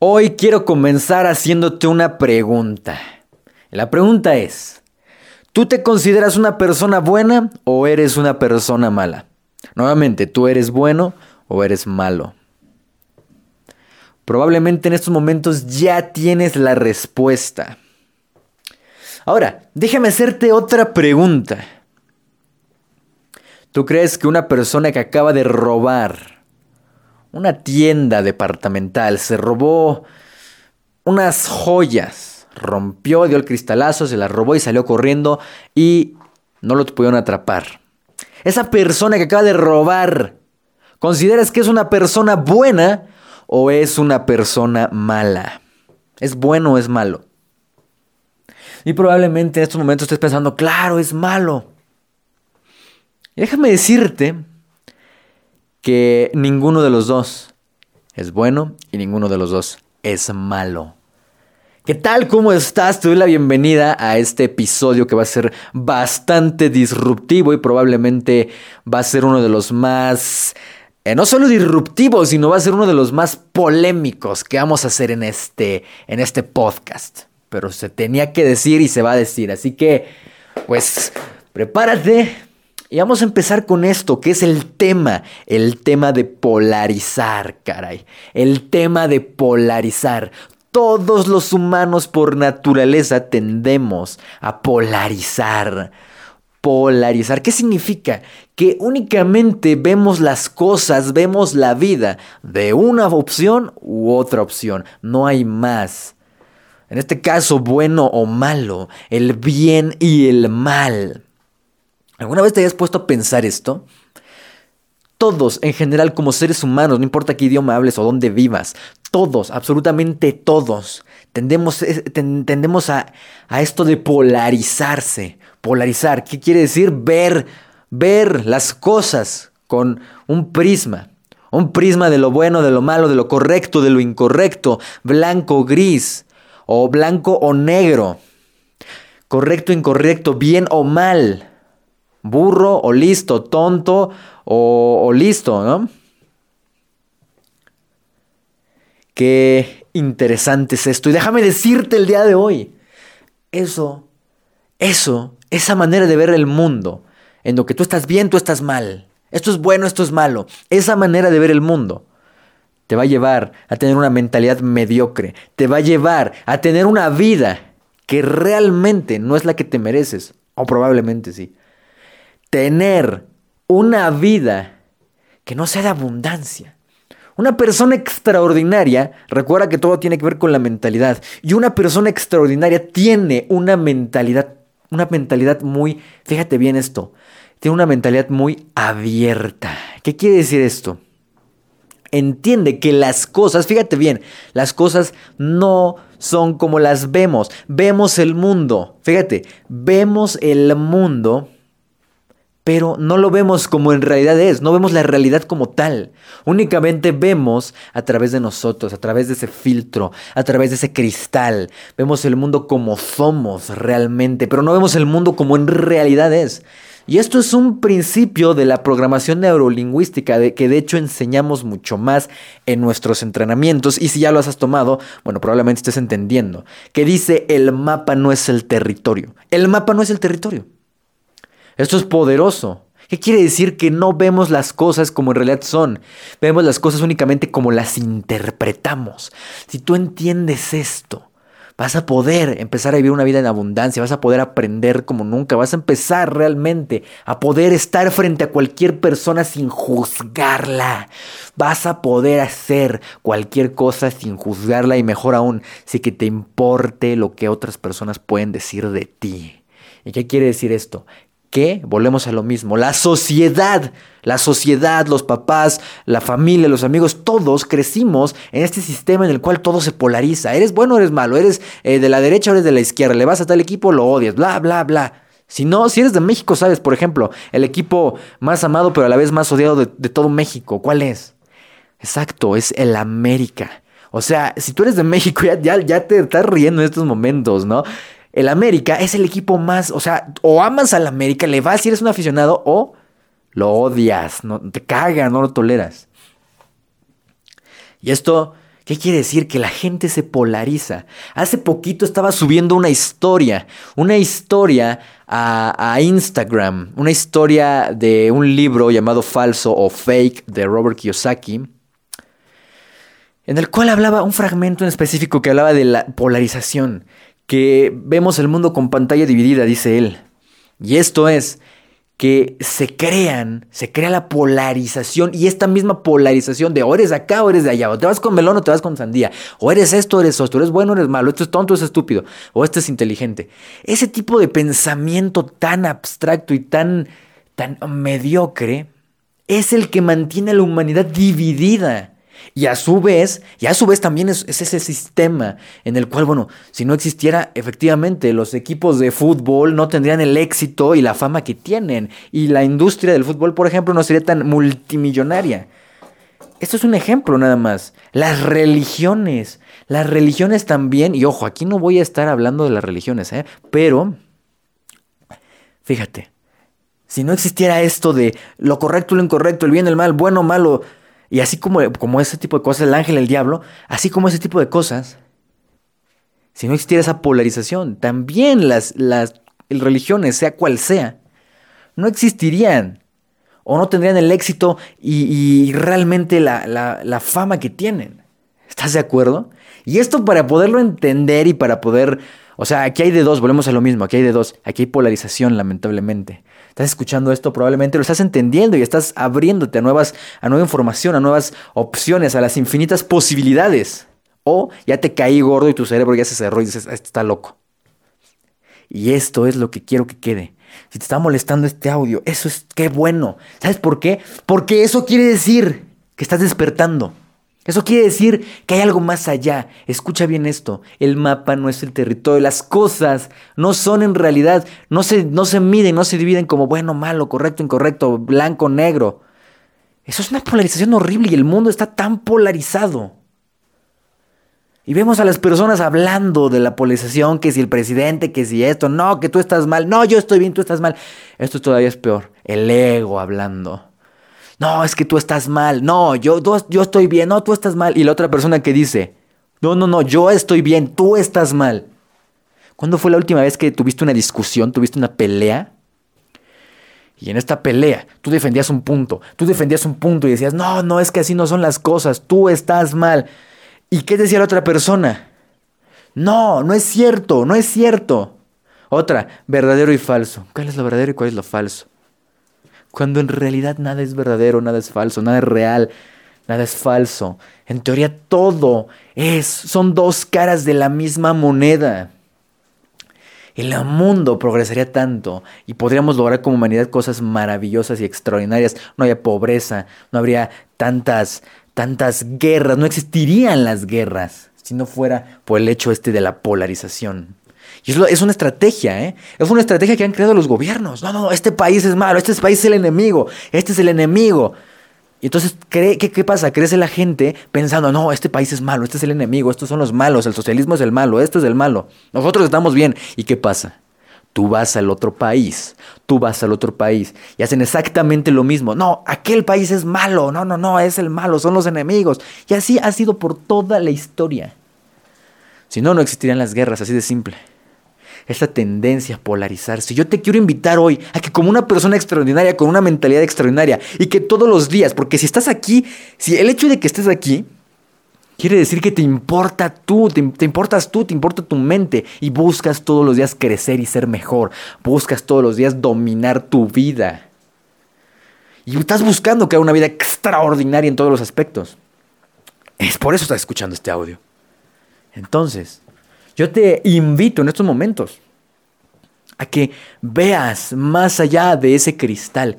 Hoy quiero comenzar haciéndote una pregunta. La pregunta es, ¿tú te consideras una persona buena o eres una persona mala? Nuevamente, ¿tú eres bueno o eres malo? Probablemente en estos momentos ya tienes la respuesta. Ahora, déjame hacerte otra pregunta. ¿Tú crees que una persona que acaba de robar una tienda departamental se robó unas joyas, rompió, dio el cristalazo, se las robó y salió corriendo y no lo pudieron atrapar? Esa persona que acaba de robar, ¿consideras que es una persona buena o es una persona mala? ¿Es bueno o es malo? Y probablemente en estos momentos estés pensando, claro, es malo. déjame decirte que ninguno de los dos es bueno y ninguno de los dos es malo. ¿Qué tal? ¿Cómo estás? Te doy la bienvenida a este episodio que va a ser bastante disruptivo y probablemente va a ser uno de los más, eh, no solo disruptivos, sino va a ser uno de los más polémicos que vamos a hacer en este, en este podcast. Pero se tenía que decir y se va a decir. Así que, pues, prepárate, y vamos a empezar con esto, que es el tema, el tema de polarizar, caray. El tema de polarizar. Todos los humanos por naturaleza tendemos a polarizar. Polarizar, ¿qué significa? Que únicamente vemos las cosas, vemos la vida de una opción u otra opción. No hay más. En este caso, bueno o malo, el bien y el mal. ¿Alguna vez te hayas puesto a pensar esto? Todos, en general, como seres humanos, no importa qué idioma hables o dónde vivas, todos, absolutamente todos, tendemos, tendemos a, a esto de polarizarse. Polarizar, ¿qué quiere decir? Ver, ver las cosas con un prisma. Un prisma de lo bueno, de lo malo, de lo correcto, de lo incorrecto, blanco, gris, o blanco o negro, correcto, incorrecto, bien o mal burro o listo, tonto o, listo, ¿no? Qué interesante es esto. Y déjame decirte el día de hoy, eso, eso, esa manera de ver el mundo, en lo que tú estás bien, tú estás mal. Esto es bueno, esto es malo. Esa manera de ver el mundo te va a llevar a tener una mentalidad mediocre. Te va a llevar a tener una vida que realmente no es la que te mereces. O probablemente sí tener una vida que no sea de abundancia. Una persona extraordinaria, recuerda que todo tiene que ver con la mentalidad, y una persona extraordinaria tiene una mentalidad, una mentalidad muy, fíjate bien esto, tiene una mentalidad muy abierta. ¿Qué quiere decir esto? Entiende que las cosas, fíjate bien, las cosas no son como las vemos. Vemos el mundo, fíjate, vemos el mundo pero no lo vemos como en realidad es, no vemos la realidad como tal. Únicamente vemos a través de nosotros, a través de ese filtro, a través de ese cristal. Vemos el mundo como somos realmente, pero no vemos el mundo como en realidad es. Y esto es un principio de la programación neurolingüística, de que de hecho enseñamos mucho más en nuestros entrenamientos. Y si ya lo has tomado, bueno, probablemente estés entendiendo. Que dice el mapa no es el territorio. El mapa no es el territorio. Esto es poderoso. ¿Qué quiere decir? Que no vemos las cosas como en realidad son. Vemos las cosas únicamente como las interpretamos. Si tú entiendes esto, vas a poder empezar a vivir una vida en abundancia, vas a poder aprender como nunca, vas a empezar realmente a poder estar frente a cualquier persona sin juzgarla. Vas a poder hacer cualquier cosa sin juzgarla y mejor aún, si que te importe lo que otras personas pueden decir de ti. ¿Y qué quiere decir esto? Que volvemos a lo mismo, la sociedad, la sociedad, los papás, la familia, los amigos, todos crecimos en este sistema en el cual todo se polariza. Eres bueno eres malo, eres eh, de la derecha o eres de la izquierda, le vas a tal equipo, lo odias, bla, bla, bla. Si no, si eres de México, sabes, por ejemplo, el equipo más amado pero a la vez más odiado de, todo México, ¿cuál es? Exacto, es el América. O sea, si tú eres de México, ya, ya, ya te estás riendo en estos momentos, ¿no? El América es el equipo más, o sea, o amas al América, le vas si eres un aficionado, o lo odias, no te caga, no lo toleras. Y esto, ¿Qué quiere decir? Que la gente se polariza. Hace poquito estaba subiendo una historia, una historia a, a, Instagram, una historia de un libro llamado Falso o Fake de Robert Kiyosaki, en el cual hablaba un fragmento en específico que hablaba de la polarización, que vemos el mundo con pantalla dividida, dice él. Y esto es que se crean, se crea la polarización y esta misma polarización de o eres acá o eres de allá, o te vas con melón o te vas con sandía, o eres esto o eres esto, eres bueno o eres malo, esto es tonto o es estúpido, o esto es inteligente. Ese tipo de pensamiento tan abstracto y tan, tan mediocre es el que mantiene a la humanidad dividida. Y a su vez, y a su vez también es, ese sistema en el cual, bueno, si no existiera efectivamente los equipos de fútbol no tendrían el éxito y la fama que tienen. Y la industria del fútbol, por ejemplo, no sería tan multimillonaria. Esto es un ejemplo nada más. Las religiones. Las religiones también, y ojo, aquí no voy a estar hablando de las religiones, ¿eh? pero, fíjate, si no existiera esto de lo correcto, lo incorrecto, el bien, el mal, bueno, malo, y así como, como ese tipo de cosas, el ángel, el diablo, así como ese tipo de cosas, si no existiera esa polarización, también las, las religiones, sea cual sea, no existirían o no tendrían el éxito y, realmente la, la, fama que tienen. ¿Estás de acuerdo? Y esto para poderlo entender y para poder... O sea, aquí hay de dos, volvemos a lo mismo, aquí hay de dos, aquí hay polarización lamentablemente estás escuchando esto, probablemente lo estás entendiendo y estás abriéndote a, nuevas, a nueva información, a nuevas opciones, a las infinitas posibilidades. O ya te caí gordo y tu cerebro ya se cerró y dices, ah, está loco. Y esto es lo que quiero que quede. Si te está molestando este audio, eso es qué bueno. ¿Sabes por qué? Porque eso quiere decir que estás despertando. Eso quiere decir que hay algo más allá. Escucha bien esto. El mapa no es el territorio. Las cosas no son en realidad, no se, no se miden, no se dividen como bueno, malo, correcto, incorrecto, blanco, negro. Eso es una polarización horrible y el mundo está tan polarizado. Y vemos a las personas hablando de la polarización, que si el presidente, que si esto, no, que tú estás mal, no, yo estoy bien, tú estás mal. Esto todavía es peor. El ego hablando no, es que tú estás mal, no, yo, yo estoy bien, no, tú estás mal. Y la otra persona que dice, no, no, no, yo estoy bien, tú estás mal. ¿Cuándo fue la última vez que tuviste una discusión, tuviste una pelea? Y en esta pelea, tú defendías un punto, tú defendías un punto y decías, no, no, es que así no son las cosas, tú estás mal. ¿Y qué decía la otra persona? No, no es cierto, no es cierto. Otra, verdadero y falso. ¿Cuál es lo verdadero y cuál es lo falso? Cuando en realidad nada es verdadero, nada es falso, nada es real, nada es falso. En teoría todo es, son dos caras de la misma moneda. El mundo progresaría tanto y podríamos lograr como humanidad cosas maravillosas y extraordinarias. No habría pobreza, no habría tantas, tantas guerras, no existirían las guerras si no fuera por el hecho este de la polarización. Y es una estrategia, ¿eh? Es una estrategia que han creado los gobiernos. No, no, no, este país es malo, este país es el enemigo, este es el enemigo. Y entonces, ¿qué, qué, pasa? Crece la gente pensando, no, este país es malo, este es el enemigo, estos son los malos, el socialismo es el malo, esto es el malo. Nosotros estamos bien. ¿Y qué pasa? Tú vas al otro país, tú vas al otro país y hacen exactamente lo mismo. No, aquel país es malo, no, no, no, es el malo, son los enemigos. Y así ha sido por toda la historia. Si no, no existirían las guerras, así de simple esta tendencia a polarizarse. Yo te quiero invitar hoy a que como una persona extraordinaria, con una mentalidad extraordinaria, y que todos los días, porque si estás aquí, si el hecho de que estés aquí, quiere decir que te importa tú, te, te importas tú, te importa tu mente, y buscas todos los días crecer y ser mejor, buscas todos los días dominar tu vida. Y estás buscando crear una vida extraordinaria en todos los aspectos. Es por eso estás escuchando este audio. Entonces, yo te invito en estos momentos a que veas más allá de ese cristal,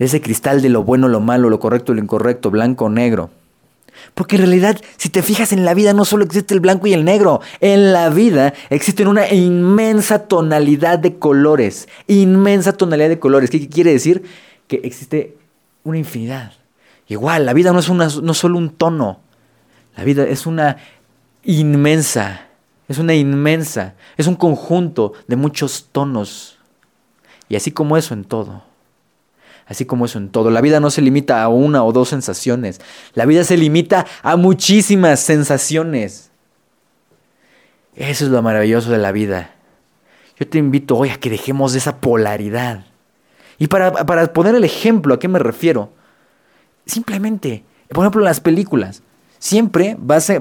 de ese cristal de lo bueno, lo malo, lo correcto, lo incorrecto, blanco, negro. Porque en realidad, si te fijas en la vida, no solo existe el blanco y el negro. En la vida existe una inmensa tonalidad de colores. Inmensa tonalidad de colores. ¿Qué quiere decir? Que existe una infinidad. Igual, la vida no es una, no solo un tono. La vida es una inmensa es una inmensa, es un conjunto de muchos tonos. Y así como eso en todo. Así como eso en todo. La vida no se limita a una o dos sensaciones. La vida se limita a muchísimas sensaciones. Eso es lo maravilloso de la vida. Yo te invito hoy a que dejemos esa polaridad. Y para, poner el ejemplo, ¿a qué me refiero? Simplemente, por ejemplo, las películas. Siempre vas a,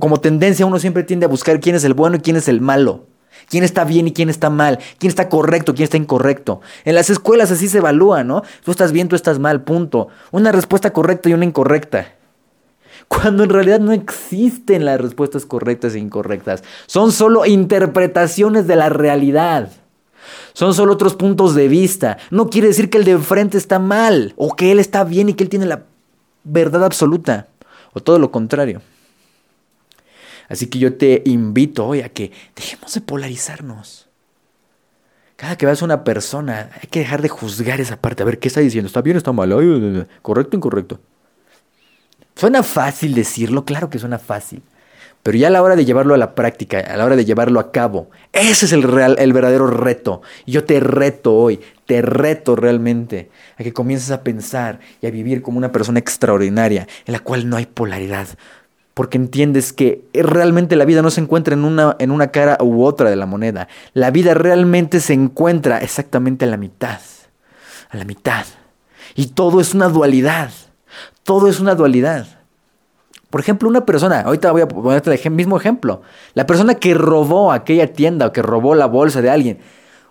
como tendencia, uno siempre tiende a buscar quién es el bueno y quién es el malo. Quién está bien y quién está mal. Quién está correcto, quién está incorrecto. En las escuelas así se evalúa, ¿no? Tú estás bien, tú estás mal, punto. Una respuesta correcta y una incorrecta. Cuando en realidad no existen las respuestas correctas e incorrectas. Son solo interpretaciones de la realidad. Son solo otros puntos de vista. No quiere decir que el de enfrente está mal o que él está bien y que él tiene la verdad absoluta. O todo lo contrario. Así que yo te invito hoy a que dejemos de polarizarnos. Cada que veas una persona, hay que dejar de juzgar esa parte. A ver, ¿qué está diciendo? ¿Está bien está mal? ¿Correcto incorrecto? Suena fácil decirlo, claro que suena fácil. Pero ya a la hora de llevarlo a la práctica, a la hora de llevarlo a cabo, ese es el, real, el verdadero reto. Yo te reto hoy, te reto realmente a que comiences a pensar y a vivir como una persona extraordinaria, en la cual no hay polaridad, porque entiendes que realmente la vida no se encuentra en una, en una cara u otra de la moneda. La vida realmente se encuentra exactamente a la mitad. A la mitad. Y todo es una dualidad. Todo es una dualidad. Por ejemplo, una persona, ahorita voy a ponerte el mismo ejemplo. La persona que robó aquella tienda o que robó la bolsa de alguien.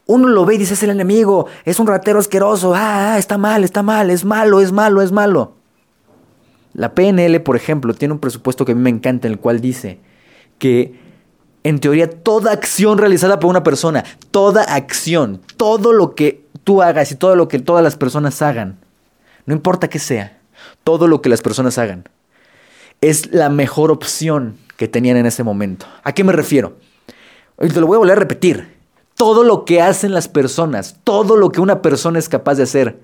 Uno lo ve y dice, es el enemigo, es un ratero asqueroso, ah, ah está mal, está mal, es malo, es malo, es malo. La PNL, por ejemplo, tiene un presupuesto que a mí me encanta, en el cual dice que, en teoría, toda acción realizada por una persona, toda acción, todo lo que tú hagas y todo lo que todas las personas hagan, no importa qué sea, todo lo que las personas hagan, es la mejor opción que tenían en ese momento. ¿A qué me refiero? Y te lo voy a volver a repetir. Todo lo que hacen las personas, todo lo que una persona es capaz de hacer,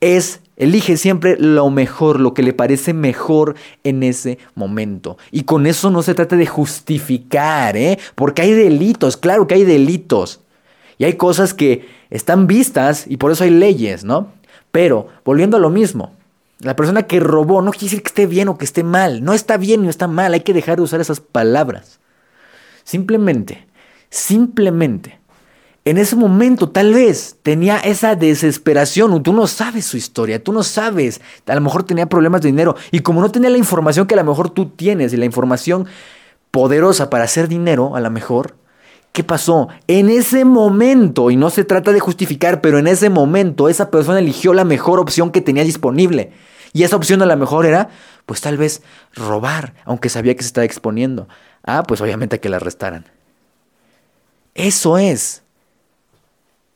es, elige siempre lo mejor, lo que le parece mejor en ese momento. Y con eso no se trata de justificar, ¿eh? Porque hay delitos, claro que hay delitos. Y hay cosas que están vistas y por eso hay leyes, ¿no? Pero, volviendo a lo mismo, la persona que robó no quiere decir que esté bien o que esté mal. No está bien ni está mal, hay que dejar de usar esas palabras. Simplemente, simplemente en ese momento tal vez tenía esa desesperación, tú no sabes su historia, tú no sabes, a lo mejor tenía problemas de dinero y como no tenía la información que a lo mejor tú tienes y la información poderosa para hacer dinero, a lo mejor, ¿qué pasó? En ese momento, y no se trata de justificar, pero en ese momento esa persona eligió la mejor opción que tenía disponible. Y esa opción a lo mejor era, pues tal vez robar, aunque sabía que se estaba exponiendo. Ah, pues obviamente que la arrestaran. Eso es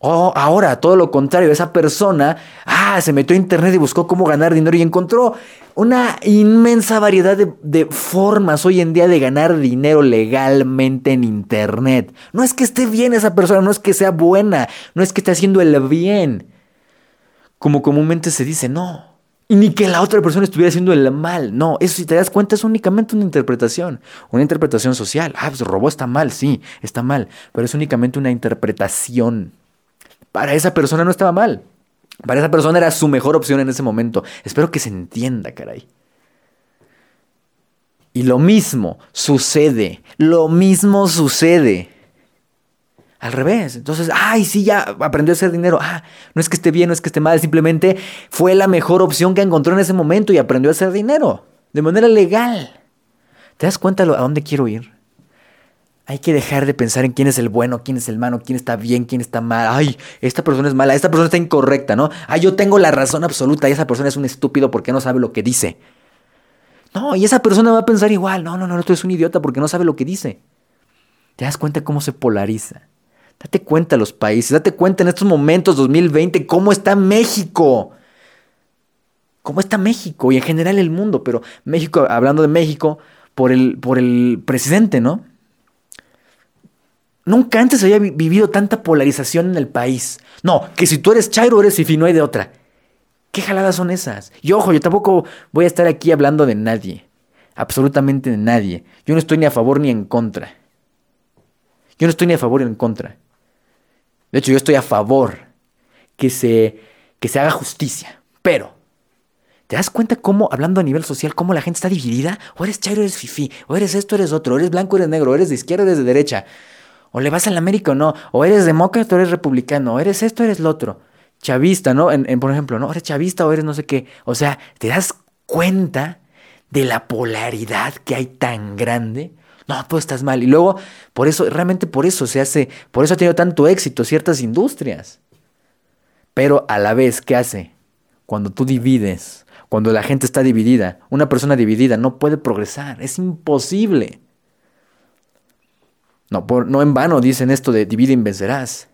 Oh, ahora, todo lo contrario, esa persona, ah, se metió a internet y buscó cómo ganar dinero y encontró una inmensa variedad de, de, formas hoy en día de ganar dinero legalmente en internet. No es que esté bien esa persona, no es que sea buena, no es que esté haciendo el bien, como comúnmente se dice, no. Y ni que la otra persona estuviera haciendo el mal, no. Eso si te das cuenta es únicamente una interpretación, una interpretación social. Ah, pues robó está mal, sí, está mal, pero es únicamente una interpretación. Para esa persona no estaba mal. Para esa persona era su mejor opción en ese momento. Espero que se entienda, caray. Y lo mismo sucede. Lo mismo sucede. Al revés. Entonces, ay, sí, ya aprendió a hacer dinero. Ah, no es que esté bien, no es que esté mal. Simplemente fue la mejor opción que encontró en ese momento y aprendió a hacer dinero. De manera legal. ¿Te das cuenta a dónde quiero ir? Hay que dejar de pensar en quién es el bueno, quién es el malo, quién está bien, quién está mal. Ay, esta persona es mala, esta persona está incorrecta, ¿no? Ay, yo tengo la razón absoluta y esa persona es un estúpido porque no sabe lo que dice. No, y esa persona va a pensar igual. No, no, no, tú eres un idiota porque no sabe lo que dice. ¿Te das cuenta cómo se polariza? Date cuenta los países, date cuenta en estos momentos 2020 cómo está México. ¿Cómo está México? Y en general el mundo, pero México, hablando de México, por el, por el presidente, ¿no? Nunca antes había vivido tanta polarización en el país. No, que si tú eres Chairo, eres Fifi, no hay de otra. ¿Qué jaladas son esas? Y ojo, yo tampoco voy a estar aquí hablando de nadie. Absolutamente de nadie. Yo no estoy ni a favor ni en contra. Yo no estoy ni a favor ni en contra. De hecho, yo estoy a favor que se, que se haga justicia. Pero, ¿te das cuenta cómo, hablando a nivel social, cómo la gente está dividida? O eres chairo, eres fifi, o eres esto, eres otro, o eres blanco, eres negro, o eres de izquierda, eres de derecha. O le vas al América o no, o eres demócrata o eres republicano, o eres esto, eres lo otro. Chavista, ¿no? En, por ejemplo, ¿no? Eres chavista o eres no sé qué. O sea, ¿te das cuenta de la polaridad que hay tan grande? No, tú estás mal. Y luego, por eso, realmente por eso se hace, por eso ha tenido tanto éxito ciertas industrias. Pero a la vez, ¿qué hace? Cuando tú divides, cuando la gente está dividida, una persona dividida no puede progresar, es imposible. No, por, no en vano dicen esto de divide y vencerás.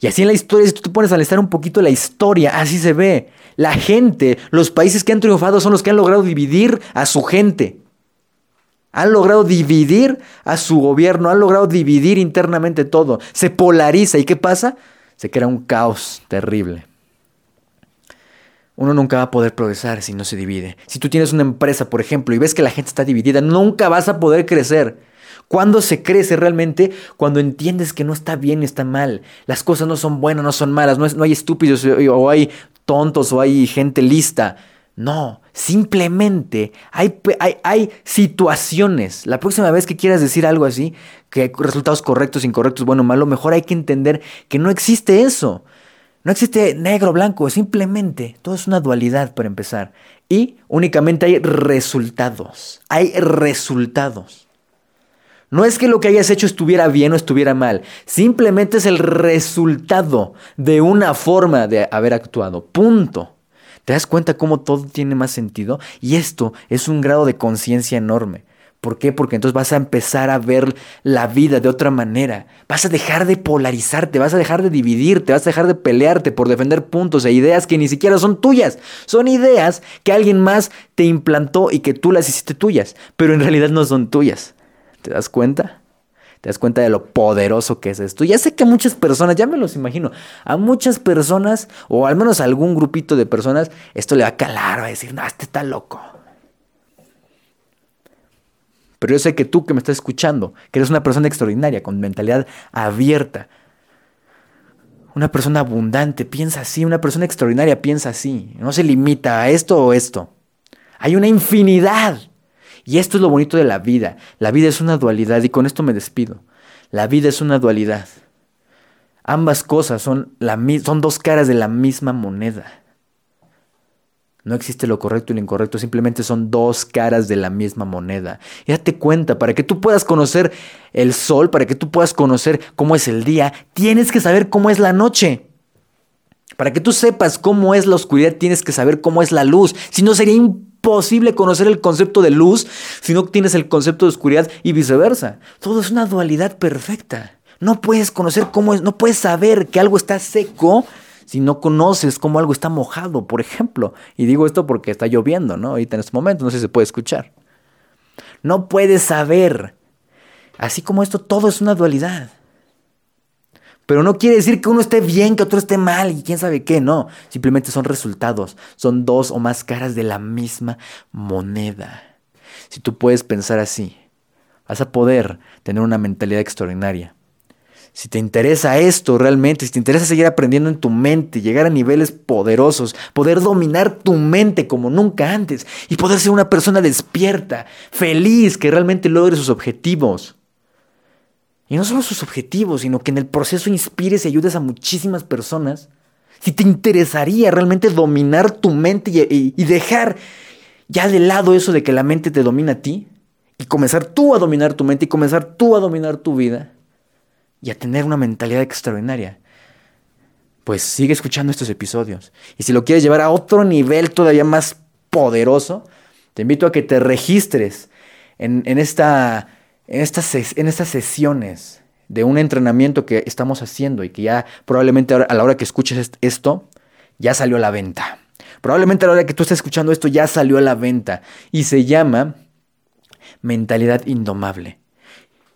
Y así en la historia, si tú te pones a analizar un poquito la historia, así se ve. La gente, los países que han triunfado son los que han logrado dividir a su gente. Han logrado dividir a su gobierno, han logrado dividir internamente todo. Se polariza. ¿Y qué pasa? Se crea un caos terrible. Uno nunca va a poder progresar si no se divide. Si tú tienes una empresa, por ejemplo, y ves que la gente está dividida, nunca vas a poder crecer. ¿Cuándo se crece realmente? Cuando entiendes que no está bien y está mal. Las cosas no son buenas, no son malas, no, no hay estúpidos o hay tontos o hay gente lista. No, simplemente hay, hay, situaciones. La próxima vez que quieras decir algo así, que hay resultados correctos, incorrectos, bueno, malo, mejor hay que entender que no existe eso. No existe negro, blanco, simplemente todo es una dualidad para empezar. Y únicamente hay resultados. Hay resultados. No es que lo que hayas hecho estuviera bien o estuviera mal, simplemente es el resultado de una forma de haber actuado. Punto. ¿Te das cuenta cómo todo tiene más sentido? Y esto es un grado de conciencia enorme. ¿Por qué? Porque entonces vas a empezar a ver la vida de otra manera. Vas a dejar de polarizarte, vas a dejar de dividirte, vas a dejar de pelearte por defender puntos e ideas que ni siquiera son tuyas. Son ideas que alguien más te implantó y que tú las hiciste tuyas, pero en realidad no son tuyas. ¿Te das cuenta? Te das cuenta de lo poderoso que es esto. Ya sé que muchas personas, ya me los imagino, a muchas personas, o al menos a algún grupito de personas, esto le va a calar, va a decir, no, este está loco. Pero yo sé que tú que me estás escuchando, que eres una persona extraordinaria, con mentalidad abierta, una persona abundante, piensa así, una persona extraordinaria piensa así, no se limita a esto o esto. Hay una infinidad y esto es lo bonito de la vida. La vida es una dualidad y con esto me despido. La vida es una dualidad. Ambas cosas son, la, son dos caras de la misma moneda. No existe lo correcto y lo incorrecto, simplemente son dos caras de la misma moneda. Y date cuenta, para que tú puedas conocer el sol, para que tú puedas conocer cómo es el día, tienes que saber cómo es la noche. Para que tú sepas cómo es la oscuridad, tienes que saber cómo es la luz. Si no, sería imposible posible conocer el concepto de luz si no tienes el concepto de oscuridad y viceversa. Todo es una dualidad perfecta. No puedes conocer cómo es, no puedes saber que algo está seco si no conoces cómo algo está mojado, por ejemplo. Y digo esto porque está lloviendo, ¿no? Ahorita en este momento, no sé si se puede escuchar. No puedes saber. Así como esto, todo es una dualidad. Pero no quiere decir que uno esté bien, que otro esté mal y quién sabe qué, no. Simplemente son resultados, son dos o más caras de la misma moneda. Si tú puedes pensar así, vas a poder tener una mentalidad extraordinaria. Si te interesa esto realmente, si te interesa seguir aprendiendo en tu mente, llegar a niveles poderosos, poder dominar tu mente como nunca antes y poder ser una persona despierta, feliz, que realmente logre sus objetivos. Y no solo sus objetivos, sino que en el proceso inspires y ayudes a muchísimas personas. Si te interesaría realmente dominar tu mente y, y dejar ya de lado eso de que la mente te domina a ti, y comenzar tú a dominar tu mente y comenzar tú a dominar tu vida, y a tener una mentalidad extraordinaria, pues sigue escuchando estos episodios. Y si lo quieres llevar a otro nivel todavía más poderoso, te invito a que te registres en, en esta en estas, en estas sesiones de un entrenamiento que estamos haciendo y que ya probablemente a la hora que escuches esto, ya salió a la venta. Probablemente a la hora que tú estés escuchando esto ya salió a la venta y se llama mentalidad indomable.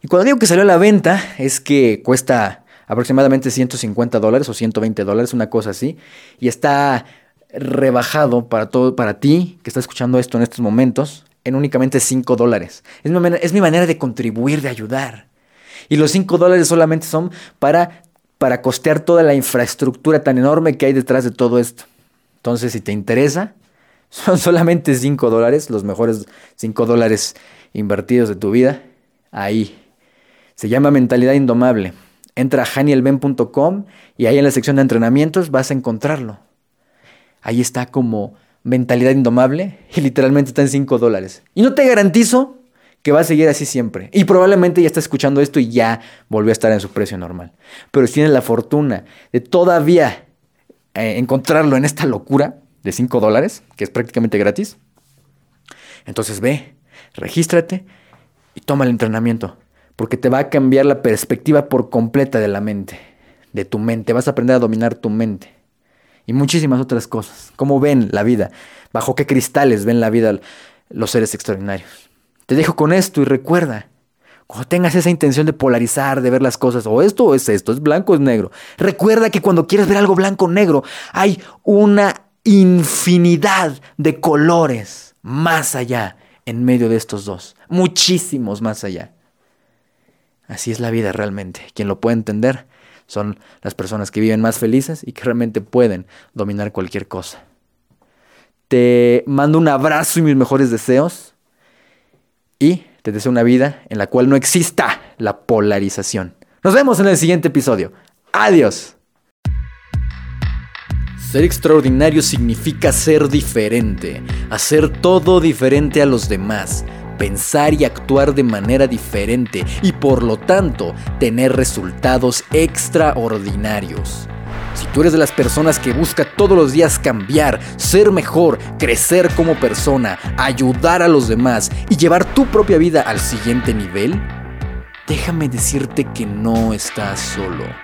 Y cuando digo que salió a la venta es que cuesta aproximadamente 150 dólares o 120 dólares, una cosa así, y está rebajado para todo, para ti que estás escuchando esto en estos momentos, en únicamente 5 dólares. Es mi, manera, de contribuir, de ayudar. Y los 5 dólares solamente son para, para costear toda la infraestructura tan enorme que hay detrás de todo esto. Entonces, si te interesa, son solamente 5 dólares, los mejores 5 dólares invertidos de tu vida. Ahí. Se llama Mentalidad Indomable. Entra a hanielben.com y ahí en la sección de entrenamientos vas a encontrarlo. Ahí está como Mentalidad Indomable y literalmente está en 5 dólares. Y no te garantizo que va a seguir así siempre. Y probablemente ya está escuchando esto y ya volvió a estar en su precio normal. Pero si tienes la fortuna de todavía eh, encontrarlo en esta locura de 5 dólares, que es prácticamente gratis, entonces ve, regístrate y toma el entrenamiento. Porque te va a cambiar la perspectiva por completa de la mente, de tu mente. Vas a aprender a dominar tu mente. Y muchísimas otras cosas. Cómo ven la vida. Bajo qué cristales ven la vida los seres extraordinarios. Te dejo con esto y recuerda, cuando tengas esa intención de polarizar, de ver las cosas, o esto o es esto, es blanco o es negro, recuerda que cuando quieres ver algo blanco o negro, hay una infinidad de colores más allá en medio de estos dos, muchísimos más allá. Así es la vida realmente. Quien lo puede entender son las personas que viven más felices y que realmente pueden dominar cualquier cosa. Te mando un abrazo y mis mejores deseos y te deseo una vida en la cual no exista la polarización. Nos vemos en el siguiente episodio. Adiós. Ser extraordinario significa ser diferente, hacer todo diferente a los demás, pensar y actuar de manera diferente y por lo tanto tener resultados extraordinarios. Si tú eres de las personas que busca todos los días cambiar, ser mejor, crecer como persona, ayudar a los demás y llevar tu propia vida al siguiente nivel, déjame decirte que no estás solo.